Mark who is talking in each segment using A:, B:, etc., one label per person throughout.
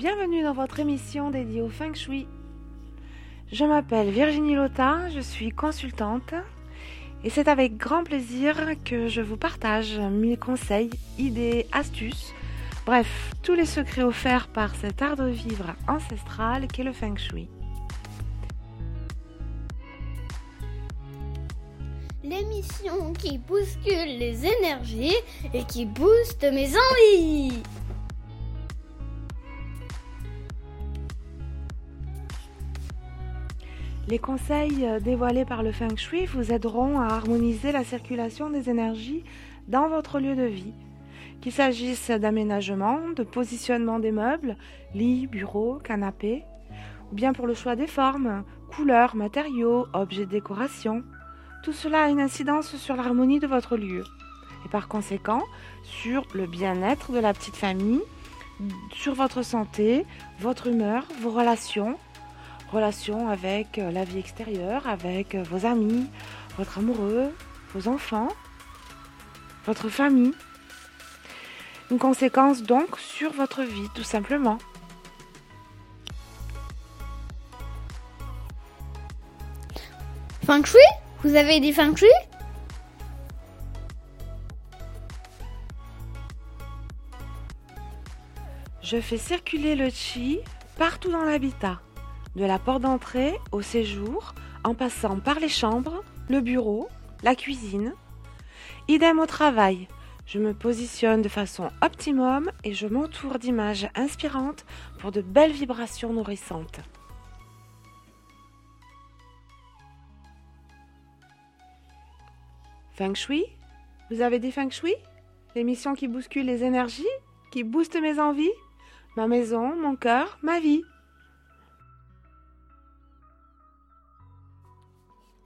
A: bienvenue dans votre émission dédiée au Feng Shui. Je m'appelle Virginie Lotin, je suis consultante et c'est avec grand plaisir que je vous partage mes conseils, idées, astuces, bref, tous les secrets offerts par cet art de vivre ancestral qu'est le Feng Shui.
B: L'émission qui bouscule les énergies et qui booste mes envies.
A: Les conseils euh, dévoilés par le Feng Shui vous aideront à harmoniser la circulation des énergies dans votre lieu de vie. Qu'il s'agisse d'aménagement, de positionnement des meubles, lits, bureaux, canapés, ou bien pour le choix des formes, couleurs, matériaux, objets de décoration. Tout cela a une incidence sur l'harmonie de votre lieu et par conséquent sur le bien-être de la petite famille, sur votre santé, votre humeur, vos relations, relations avec euh, la vie extérieure, avec euh, vos amis, votre amoureux, vos enfants, votre famille. Une conséquence donc sur votre vie, tout simplement.
B: Feng Shui? Vous avez dit Feng Shui?
A: Je fais circuler le chi partout dans l'habitat, de la porte d'entrée au séjour, en passant par les chambres, le bureau, la cuisine. Idem au travail. Je me positionne de façon optimum et je m'entoure d'images inspirantes pour de belles vibrations nourrissantes. Feng Shui? Vous avez dit Feng Shui? L'émission qui bouscule les énergies, qui booste mes envies, ma maison, mon cœur, ma vie.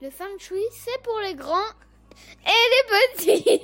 B: Le Feng Shui, c'est pour les grands et les petits.